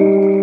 是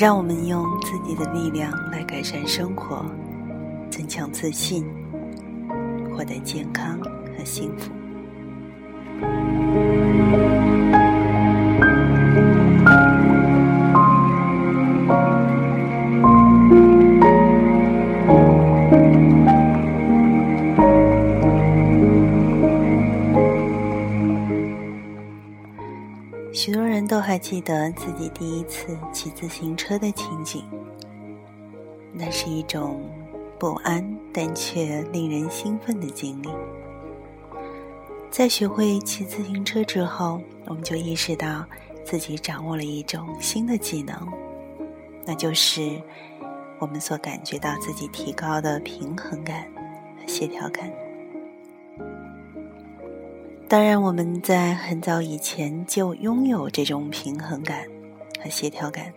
让我们用自己的力量来改善生活，增强自信，获得健康和幸福。还记得自己第一次骑自行车的情景，那是一种不安但却令人兴奋的经历。在学会骑自行车之后，我们就意识到自己掌握了一种新的技能，那就是我们所感觉到自己提高的平衡感和协调感。当然，我们在很早以前就拥有这种平衡感和协调感，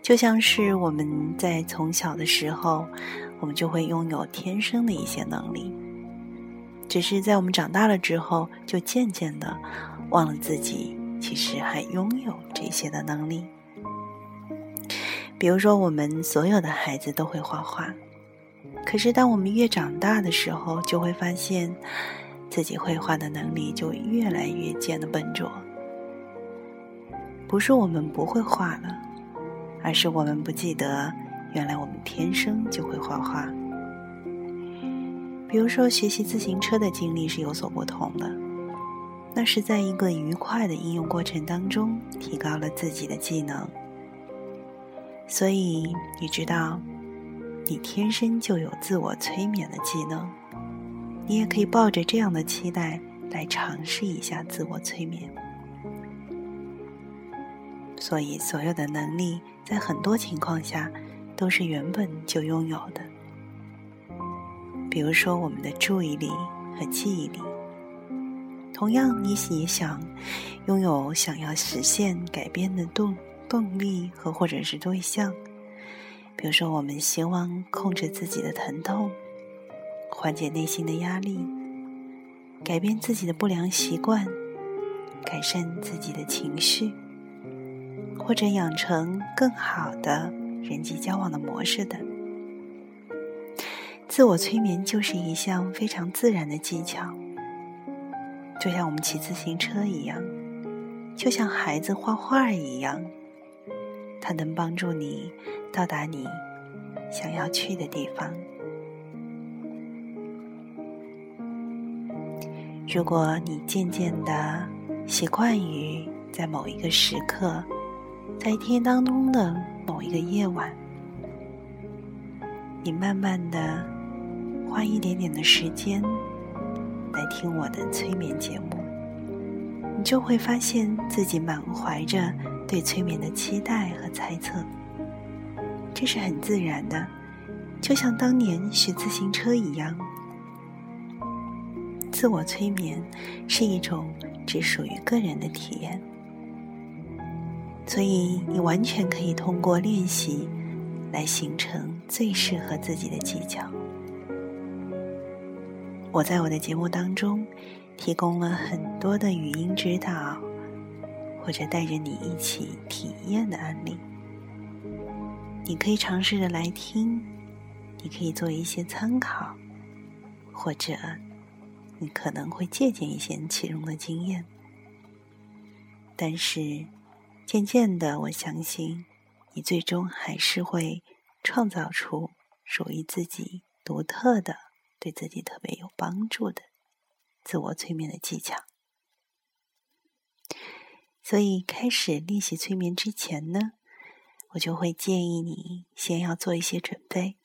就像是我们在从小的时候，我们就会拥有天生的一些能力，只是在我们长大了之后，就渐渐的忘了自己其实还拥有这些的能力。比如说，我们所有的孩子都会画画，可是当我们越长大的时候，就会发现。自己绘画的能力就越来越见得笨拙。不是我们不会画了，而是我们不记得原来我们天生就会画画。比如说，学习自行车的经历是有所不同的，那是在一个愉快的应用过程当中提高了自己的技能。所以，你知道，你天生就有自我催眠的技能。你也可以抱着这样的期待来尝试一下自我催眠。所以，所有的能力在很多情况下都是原本就拥有的。比如说，我们的注意力和记忆力。同样，你也想拥有想要实现改变的动动力和或者是对象。比如说，我们希望控制自己的疼痛。缓解内心的压力，改变自己的不良习惯，改善自己的情绪，或者养成更好的人际交往的模式等。自我催眠就是一项非常自然的技巧，就像我们骑自行车一样，就像孩子画画一样，它能帮助你到达你想要去的地方。如果你渐渐的习惯于在某一个时刻，在一天当中的某一个夜晚，你慢慢的花一点点的时间来听我的催眠节目，你就会发现自己满怀着对催眠的期待和猜测，这是很自然的，就像当年学自行车一样。自我催眠是一种只属于个人的体验，所以你完全可以通过练习来形成最适合自己的技巧。我在我的节目当中提供了很多的语音指导，或者带着你一起体验的案例，你可以尝试着来听，你可以做一些参考，或者。你可能会借鉴一些其中的经验，但是渐渐的，我相信你最终还是会创造出属于自己独特的、对自己特别有帮助的自我催眠的技巧。所以开始练习催眠之前呢，我就会建议你先要做一些准备。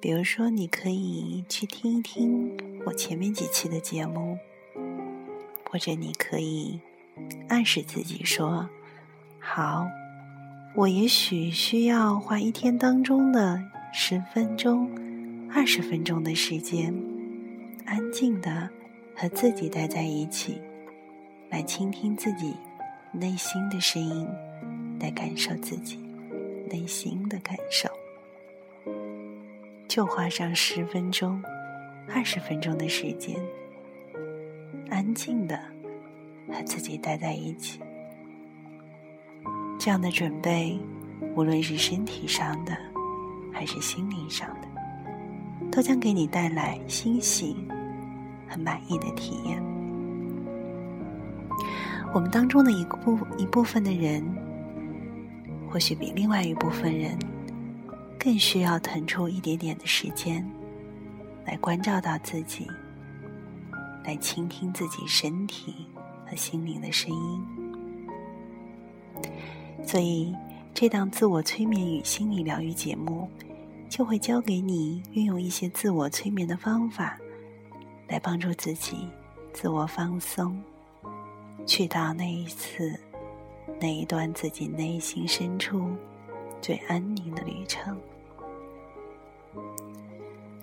比如说，你可以去听一听我前面几期的节目，或者你可以暗示自己说：“好，我也许需要花一天当中的十分钟、二十分钟的时间，安静的和自己待在一起，来倾听自己内心的声音，来感受自己内心的感受。”就花上十分钟、二十分钟的时间，安静的和自己待在一起。这样的准备，无论是身体上的还是心灵上的，都将给你带来欣喜和满意的体验。我们当中的一部一部分的人，或许比另外一部分人。更需要腾出一点点的时间，来关照到自己，来倾听自己身体和心灵的声音。所以，这档自我催眠与心理疗愈节目，就会教给你运用一些自我催眠的方法，来帮助自己自我放松，去到那一次那一段自己内心深处。最安宁的旅程。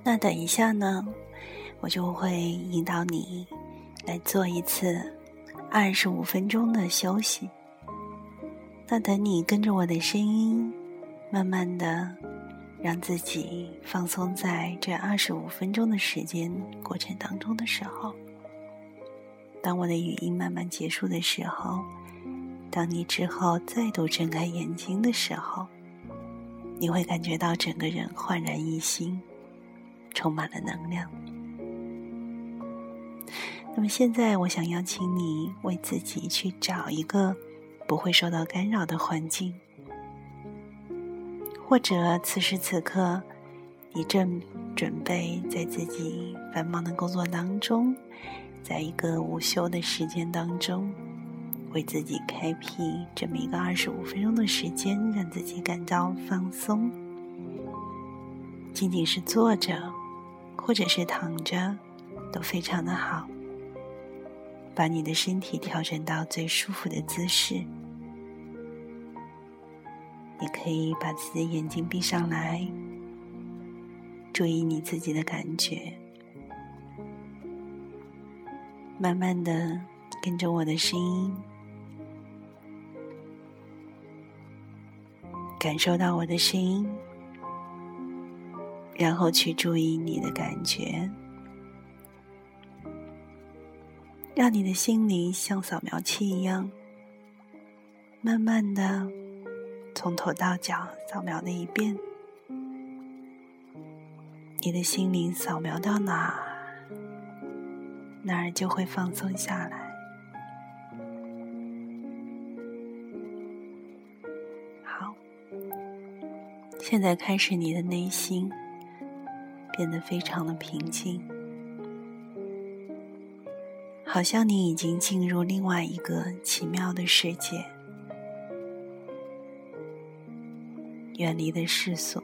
那等一下呢，我就会引导你来做一次二十五分钟的休息。那等你跟着我的声音，慢慢的让自己放松在这二十五分钟的时间过程当中的时候，当我的语音慢慢结束的时候，当你之后再度睁开眼睛的时候。你会感觉到整个人焕然一新，充满了能量。那么现在，我想邀请你为自己去找一个不会受到干扰的环境，或者此时此刻，你正准备在自己繁忙的工作当中，在一个午休的时间当中。为自己开辟这么一个二十五分钟的时间，让自己感到放松。仅仅是坐着，或者是躺着，都非常的好。把你的身体调整到最舒服的姿势。你可以把自己的眼睛闭上来，注意你自己的感觉，慢慢的跟着我的声音。感受到我的声音，然后去注意你的感觉，让你的心灵像扫描器一样，慢慢的从头到脚扫描了一遍。你的心灵扫描到哪，哪儿就会放松下来。现在开始，你的内心变得非常的平静，好像你已经进入另外一个奇妙的世界，远离了世俗，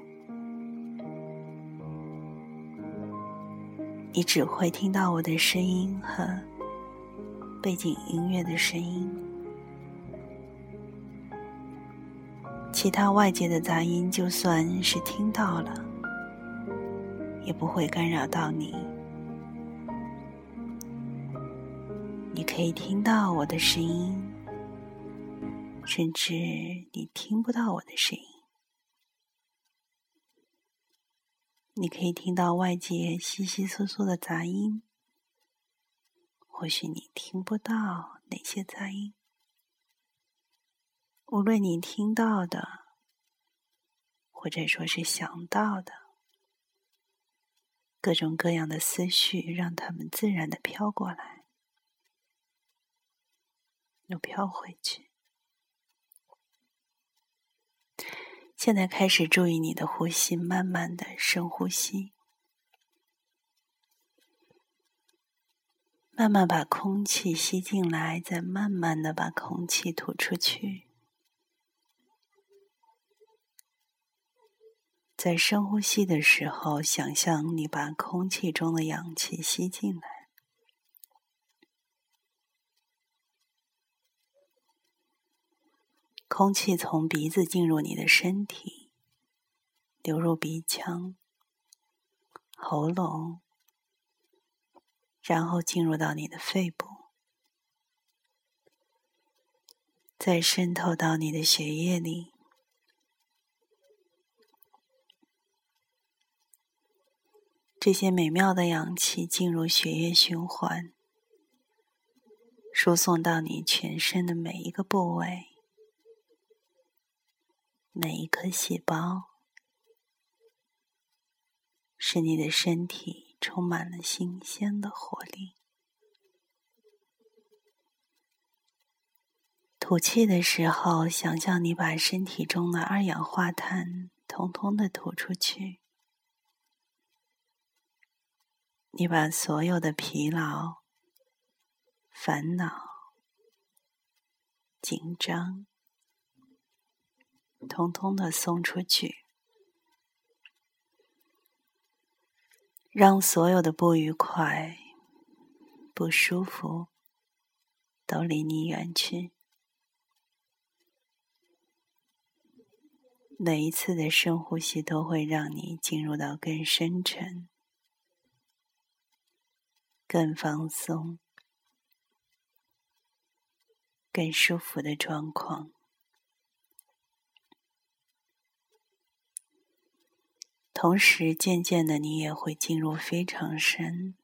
你只会听到我的声音和背景音乐的声音。其他外界的杂音，就算是听到了，也不会干扰到你。你可以听到我的声音，甚至你听不到我的声音。你可以听到外界稀稀疏疏的杂音，或许你听不到哪些杂音。无论你听到的，或者说是想到的，各种各样的思绪，让它们自然的飘过来，又飘回去。现在开始注意你的呼吸，慢慢的深呼吸，慢慢把空气吸进来，再慢慢的把空气吐出去。在深呼吸的时候，想象你把空气中的氧气吸进来，空气从鼻子进入你的身体，流入鼻腔、喉咙。然后进入到你的肺部，再渗透到你的血液里。这些美妙的氧气进入血液循环，输送到你全身的每一个部位、每一颗细胞，使你的身体。充满了新鲜的活力。吐气的时候，想象你把身体中的二氧化碳通通的吐出去。你把所有的疲劳、烦恼、紧张，通通的送出去。让所有的不愉快、不舒服都离你远去。每一次的深呼吸都会让你进入到更深沉、更放松、更舒服的状况。同时，渐渐的，你也会进入非常深、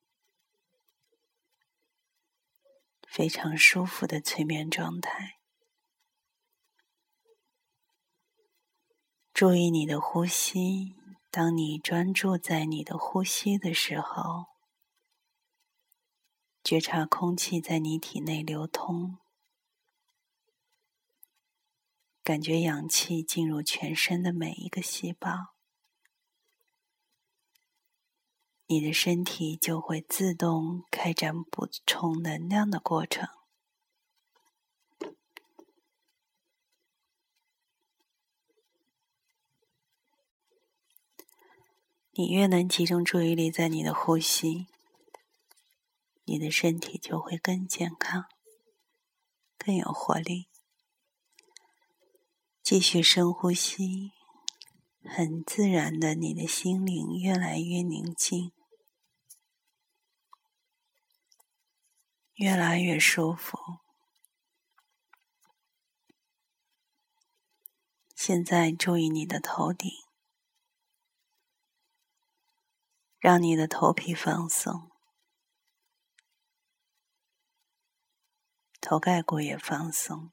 非常舒服的催眠状态。注意你的呼吸，当你专注在你的呼吸的时候，觉察空气在你体内流通，感觉氧气进入全身的每一个细胞。你的身体就会自动开展补充能量的过程。你越能集中注意力在你的呼吸，你的身体就会更健康、更有活力。继续深呼吸，很自然的，你的心灵越来越宁静。越来越舒服。现在注意你的头顶，让你的头皮放松，头盖骨也放松。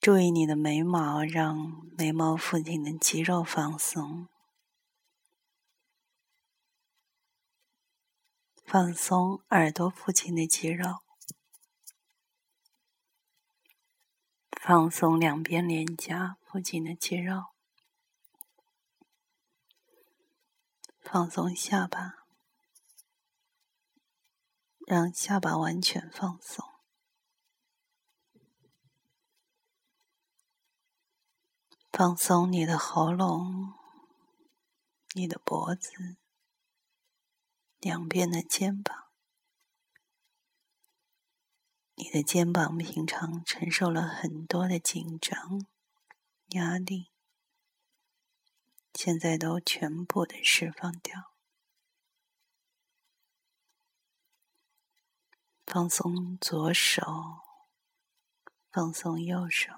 注意你的眉毛，让眉毛附近的肌肉放松。放松耳朵附近的肌肉，放松两边脸颊附近的肌肉，放松下巴，让下巴完全放松，放松你的喉咙，你的脖子。两边的肩膀，你的肩膀平常承受了很多的紧张、压力，现在都全部的释放掉，放松左手，放松右手，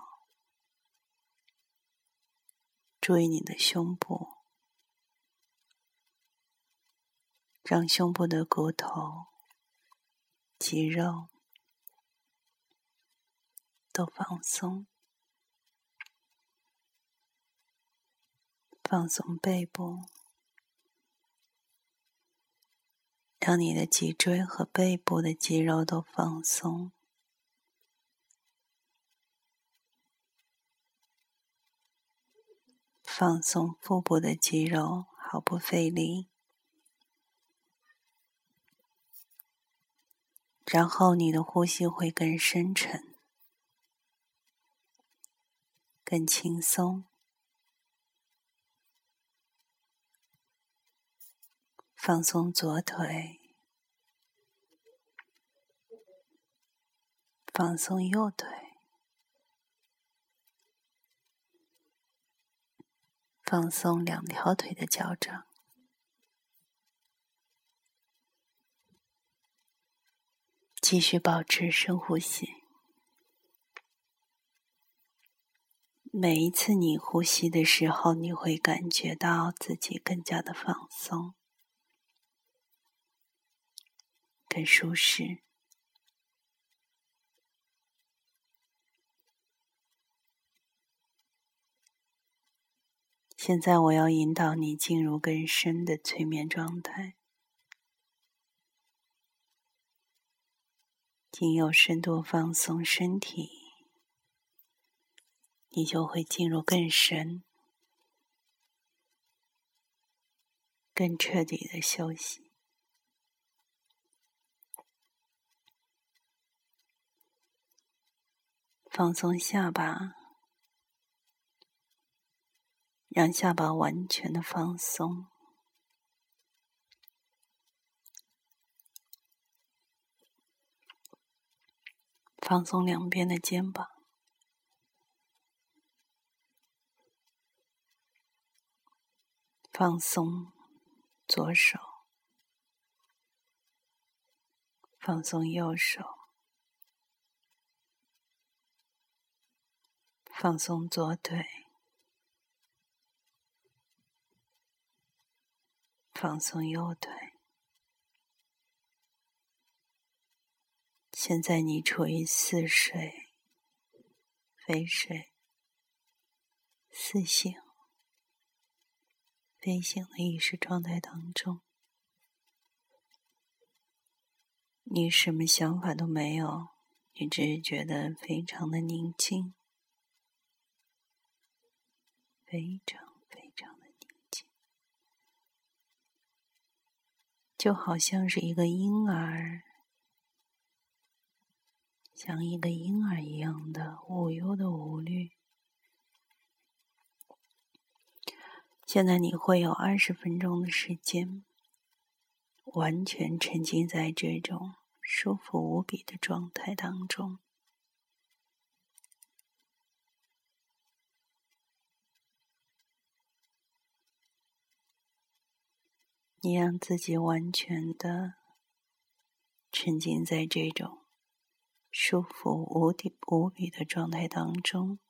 注意你的胸部。让胸部的骨头、肌肉都放松，放松背部，让你的脊椎和背部的肌肉都放松，放松腹部的肌肉。毫不费力。然后你的呼吸会更深沉、更轻松。放松左腿，放松右腿，放松两条腿的脚掌。继续保持深呼吸。每一次你呼吸的时候，你会感觉到自己更加的放松、更舒适。现在，我要引导你进入更深的催眠状态。仅有深度放松身体，你就会进入更深、更彻底的休息。放松下巴，让下巴完全的放松。放松两边的肩膀，放松左手，放松右手，放松左腿，放松右腿。现在你处于似睡、非睡、似醒、非醒的意识状态当中，你什么想法都没有，你只是觉得非常的宁静，非常非常的宁静，就好像是一个婴儿。像一个婴儿一样的无忧的无虑。现在你会有二十分钟的时间，完全沉浸在这种舒服无比的状态当中。你让自己完全的沉浸在这种。舒服无底无比的状态当中。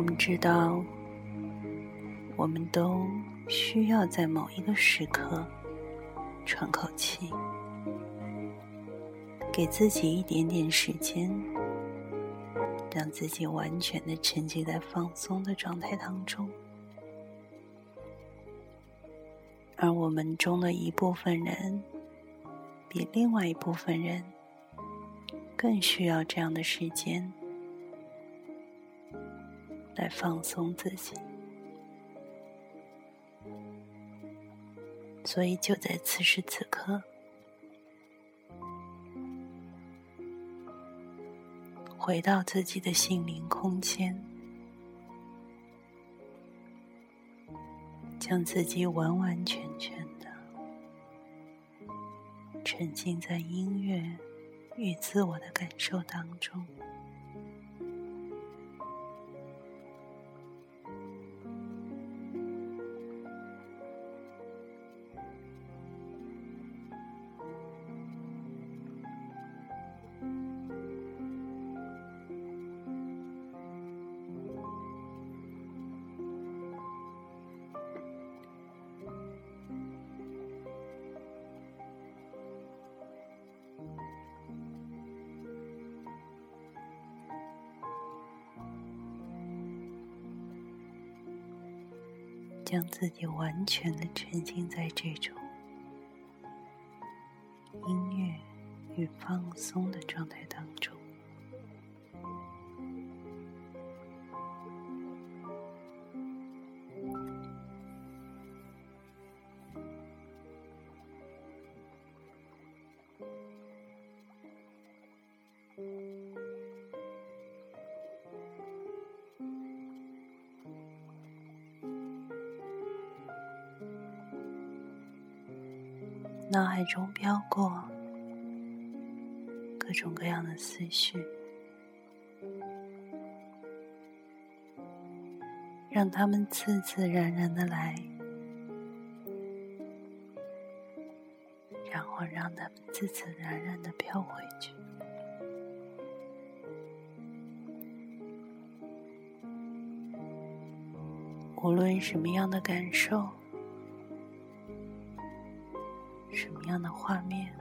我们知道，我们都需要在某一个时刻喘口气，给自己一点点时间，让自己完全的沉浸在放松的状态当中。而我们中的一部分人，比另外一部分人更需要这样的时间来放松自己。所以，就在此时此刻，回到自己的心灵空间，将自己完完全全的沉浸在音乐与自我的感受当中。自己完全的沉浸在这种音乐与放松的状态当中。海中飘过各种各样的思绪，让他们自自然然的来，然后让他们自自然然的飘回去。无论什么样的感受。样的画面，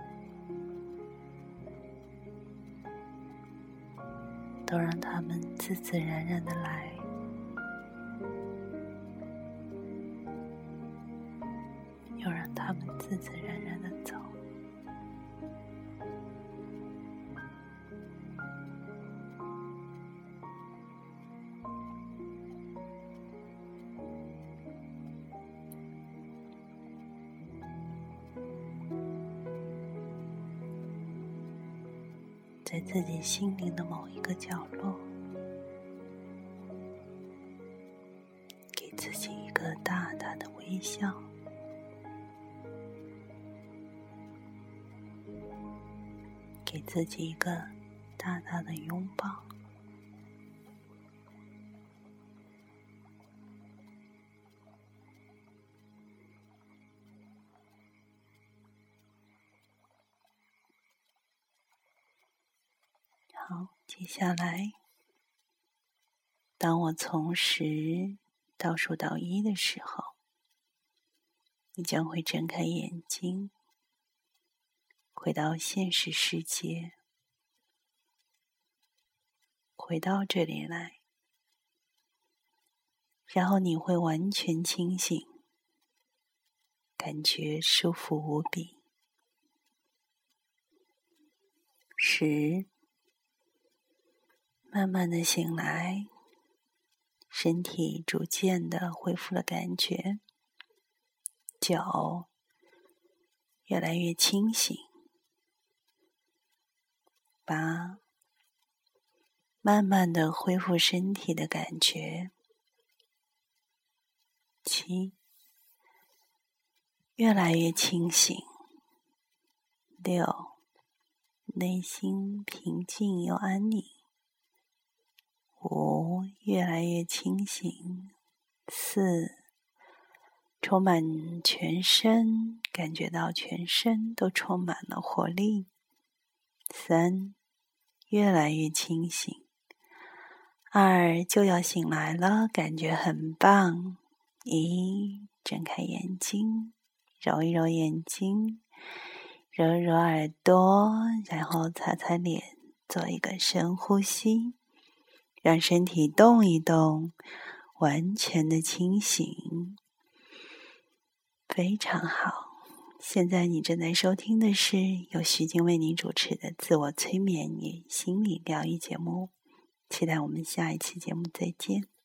都让他们自自然然的来，在自己心灵的某一个角落，给自己一个大大的微笑，给自己一个大大的拥抱。下来，当我从十倒数到一的时候，你将会睁开眼睛，回到现实世界，回到这里来，然后你会完全清醒，感觉舒服无比。十。慢慢的醒来，身体逐渐的恢复了感觉，脚越来越清醒。八，慢慢的恢复身体的感觉。七，越来越清醒。六，内心平静又安宁。五，越来越清醒。四，充满全身，感觉到全身都充满了活力。三，越来越清醒。二，就要醒来了，感觉很棒。一，睁开眼睛，揉一揉眼睛，揉揉耳朵，然后擦擦脸，做一个深呼吸。让身体动一动，完全的清醒，非常好。现在你正在收听的是由徐静为您主持的自我催眠与心理疗愈节目，期待我们下一期节目再见。